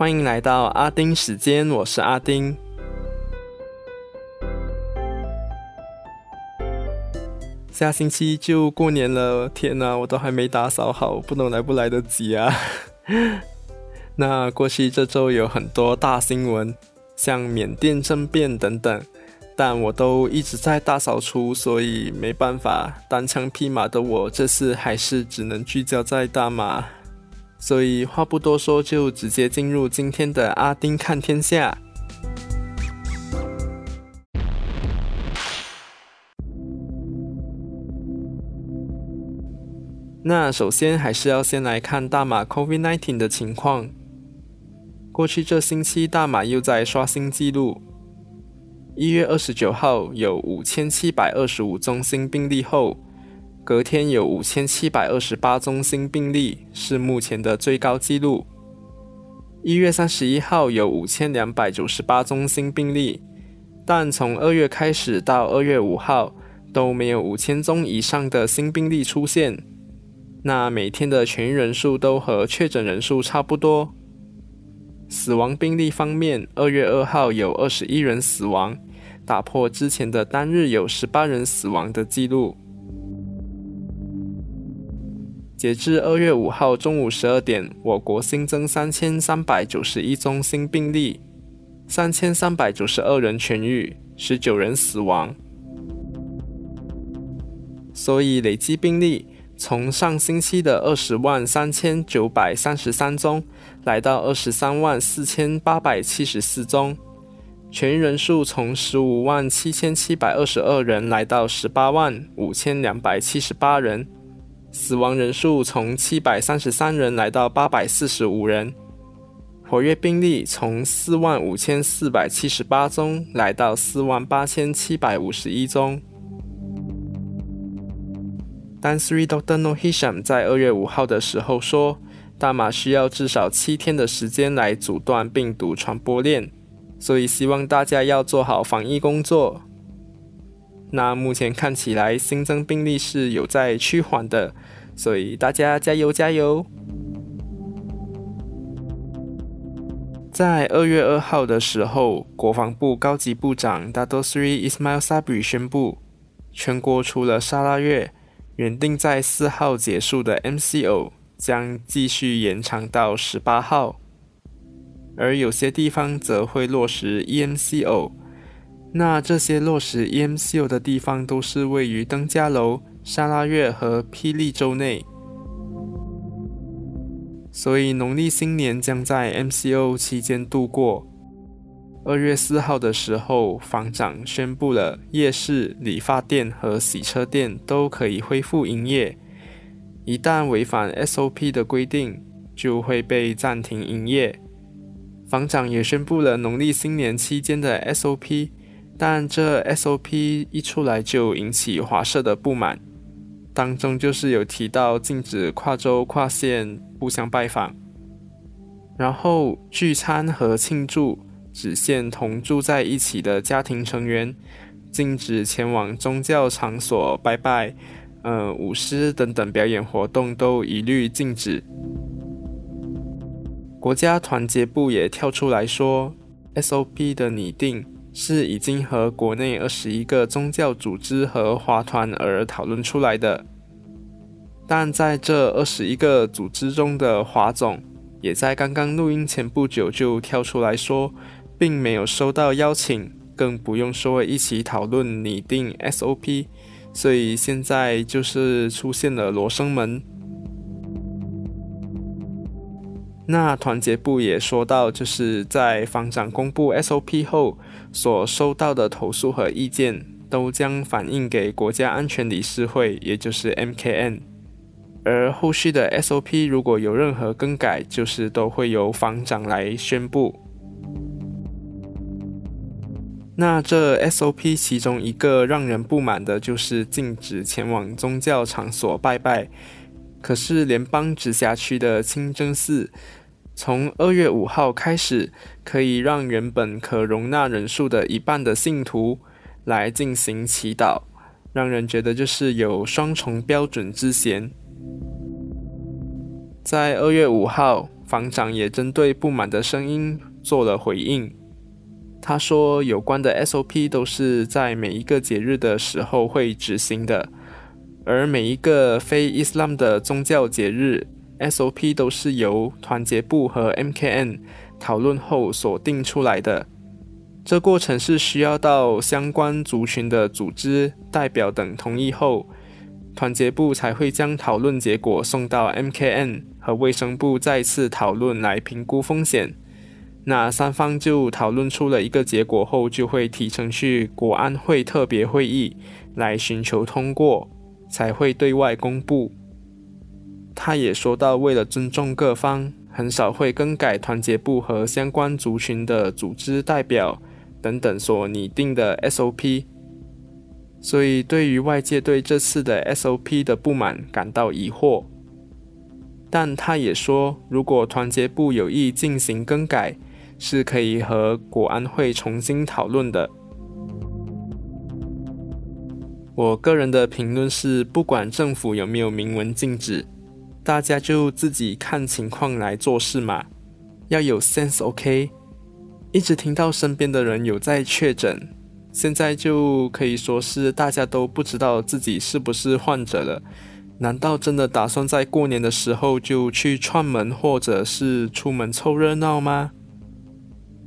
欢迎来到阿丁时间，我是阿丁。下星期就过年了，天哪，我都还没打扫好，不懂来不来得及啊！那过去这周有很多大新闻，像缅甸政变等等，但我都一直在大扫除，所以没办法，单枪匹马的我这次还是只能聚焦在大马。所以话不多说，就直接进入今天的阿丁看天下。那首先还是要先来看大马 COVID-19 的情况。过去这星期，大马又在刷新纪录。一月二十九号有五千七百二十五宗新病例后。隔天有五千七百二十八宗新病例，是目前的最高纪录。一月三十一号有五千两百九十八宗新病例，但从二月开始到二月五号都没有五千宗以上的新病例出现。那每天的痊愈人数都和确诊人数差不多。死亡病例方面，二月二号有二十一人死亡，打破之前的单日有十八人死亡的记录。截至二月五号中午十二点，我国新增三千三百九十一宗新病例，三千三百九十二人痊愈，十九人死亡。所以累计病例从上星期的二十万三千九百三十三宗，来到二十三万四千八百七十四宗，痊愈人数从十五万七千七百二十二人，来到十八万五千两百七十八人。死亡人数从七百三十三人来到八百四十五人，活跃病例从四万五千四百七十八宗来到四万八千七百五十一宗。但 Three Doctor No Hisham 在二月五号的时候说，大马需要至少七天的时间来阻断病毒传播链，所以希望大家要做好防疫工作。那目前看起来新增病例是有在趋缓的，所以大家加油加油！在二月二号的时候，国防部高级部长 Dato Sri Ismail Sabri 宣布，全国除了沙拉月原定在四号结束的 MCO 将继续延长到十八号，而有些地方则会落实 EMCO。那这些落实 EMCO 的地方都是位于登嘉楼、沙拉越和霹雳州内，所以农历新年将在 MCO 期间度过。二月四号的时候，房长宣布了夜市、理发店和洗车店都可以恢复营业，一旦违反 SOP 的规定，就会被暂停营业。房长也宣布了农历新年期间的 SOP。但这 SOP 一出来就引起华社的不满，当中就是有提到禁止跨州跨县互相拜访，然后聚餐和庆祝只限同住在一起的家庭成员，禁止前往宗教场所拜拜，呃，舞狮等等表演活动都一律禁止。国家团结部也跳出来说，SOP 的拟定。是已经和国内二十一个宗教组织和华团而讨论出来的，但在这二十一个组织中的华总，也在刚刚录音前不久就跳出来说，并没有收到邀请，更不用说一起讨论拟定 SOP，所以现在就是出现了罗生门。那团结部也说到，就是在方长公布 SOP 后所收到的投诉和意见，都将反映给国家安全理事会，也就是 MKN。而后续的 SOP 如果有任何更改，就是都会由方长来宣布。那这 SOP 其中一个让人不满的就是禁止前往宗教场所拜拜，可是联邦直辖区的清真寺。从二月五号开始，可以让原本可容纳人数的一半的信徒来进行祈祷，让人觉得就是有双重标准之嫌。在二月五号，房长也针对不满的声音做了回应。他说，有关的 SOP 都是在每一个节日的时候会执行的，而每一个非伊斯兰的宗教节日 SOP 都是由团结部和 MKN 讨论后所定出来的。这过程是需要到相关族群的组织代表等同意后，团结部才会将讨论结果送到 MKN 和卫生部再次讨论来评估风险。那三方就讨论出了一个结果后，就会提成去国安会特别会议来寻求通过，才会对外公布。他也说到，为了尊重各方，很少会更改团结部和相关族群的组织代表。等等所拟定的 SOP，所以对于外界对这次的 SOP 的不满感到疑惑。但他也说，如果团结部有意进行更改，是可以和国安会重新讨论的。我个人的评论是，不管政府有没有明文禁止，大家就自己看情况来做事嘛，要有 sense，OK。一直听到身边的人有在确诊，现在就可以说是大家都不知道自己是不是患者了。难道真的打算在过年的时候就去串门，或者是出门凑热闹吗？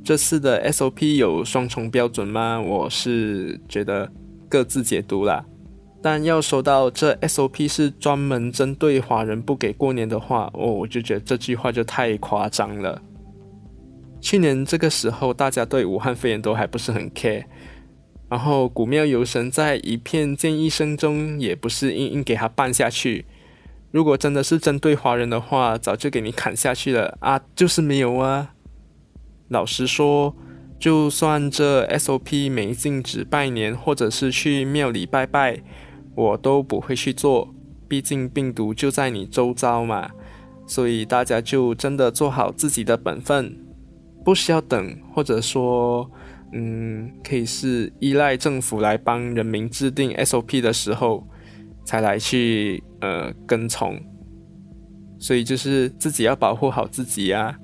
这次的 SOP 有双重标准吗？我是觉得各自解读啦。但要说到这 SOP 是专门针对华人不给过年的话，哦，我就觉得这句话就太夸张了。去年这个时候，大家对武汉肺炎都还不是很 care，然后古庙游神在一片建议声中，也不是硬硬给他办下去。如果真的是针对华人的话，早就给你砍下去了啊！就是没有啊。老实说，就算这 SOP 没禁止拜年或者是去庙里拜拜，我都不会去做，毕竟病毒就在你周遭嘛。所以大家就真的做好自己的本分。不需要等，或者说，嗯，可以是依赖政府来帮人民制定 SOP 的时候，才来去呃跟从。所以就是自己要保护好自己呀。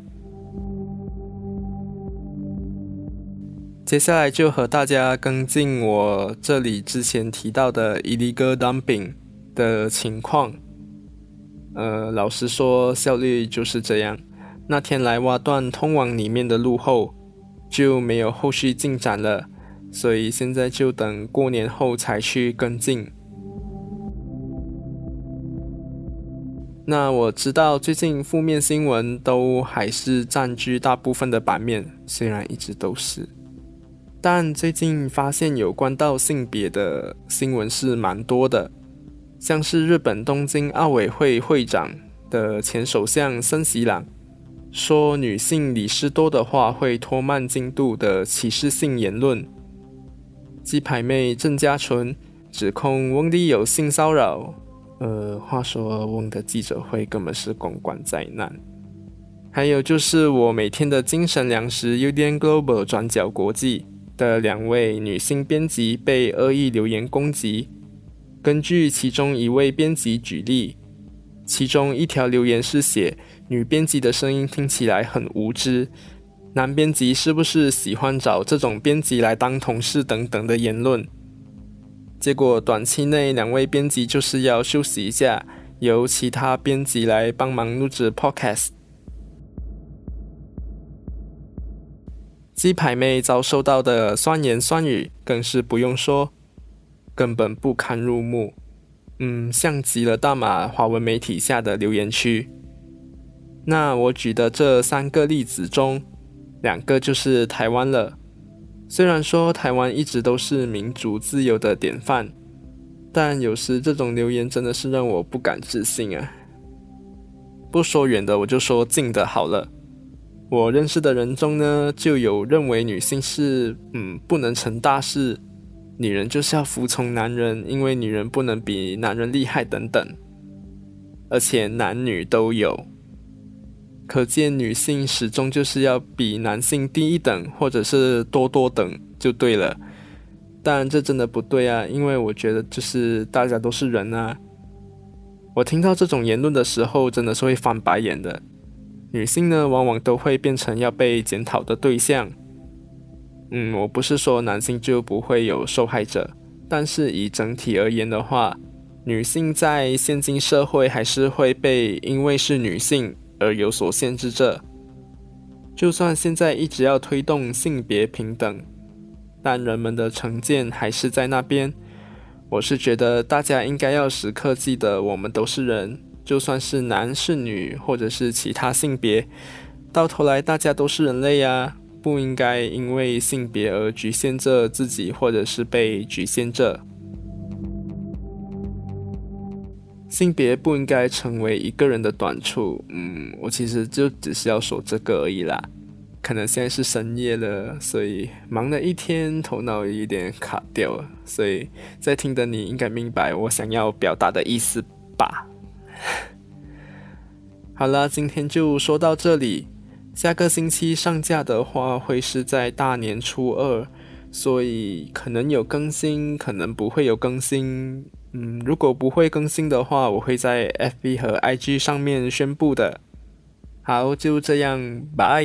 接下来就和大家跟进我这里之前提到的 illegal dumping 的情况。呃，老实说，效率就是这样。那天来挖断通往里面的路后，就没有后续进展了，所以现在就等过年后才去跟进。那我知道最近负面新闻都还是占据大部分的版面，虽然一直都是，但最近发现有关到性别的新闻是蛮多的，像是日本东京奥委会会长的前首相森喜朗。说女性理事多的话会拖慢进度的歧视性言论。鸡排妹郑嘉纯指控翁立有性骚扰。呃，话说翁的记者会根本是公关灾难。还有就是我每天的精神粮食 UDN Global 转角国际的两位女性编辑被恶意留言攻击。根据其中一位编辑举例，其中一条留言是写。女编辑的声音听起来很无知，男编辑是不是喜欢找这种编辑来当同事等等的言论？结果短期内两位编辑就是要休息一下，由其他编辑来帮忙录制 podcast。鸡排妹遭受到的酸言酸语更是不用说，根本不堪入目。嗯，像极了大马华文媒体下的留言区。那我举的这三个例子中，两个就是台湾了。虽然说台湾一直都是民主自由的典范，但有时这种留言真的是让我不敢置信啊！不说远的，我就说近的好了。我认识的人中呢，就有认为女性是嗯不能成大事，女人就是要服从男人，因为女人不能比男人厉害等等，而且男女都有。可见女性始终就是要比男性低一等，或者是多多等就对了。但这真的不对啊，因为我觉得就是大家都是人啊。我听到这种言论的时候，真的是会翻白眼的。女性呢，往往都会变成要被检讨的对象。嗯，我不是说男性就不会有受害者，但是以整体而言的话，女性在现今社会还是会被因为是女性而有所限制着。就算现在一直要推动性别平等，但人们的成见还是在那边。我是觉得大家应该要时刻记得，我们都是人，就算是男是女，或者是其他性别，到头来大家都是人类呀。不应该因为性别而局限着自己，或者是被局限着。性别不应该成为一个人的短处。嗯，我其实就只是要说这个而已啦。可能现在是深夜了，所以忙了一天，头脑有点卡掉了。所以在听的你应该明白我想要表达的意思？好了，今天就说到这里。下个星期上架的话，会是在大年初二，所以可能有更新，可能不会有更新。嗯，如果不会更新的话，我会在 FB 和 IG 上面宣布的。好，就这样，拜。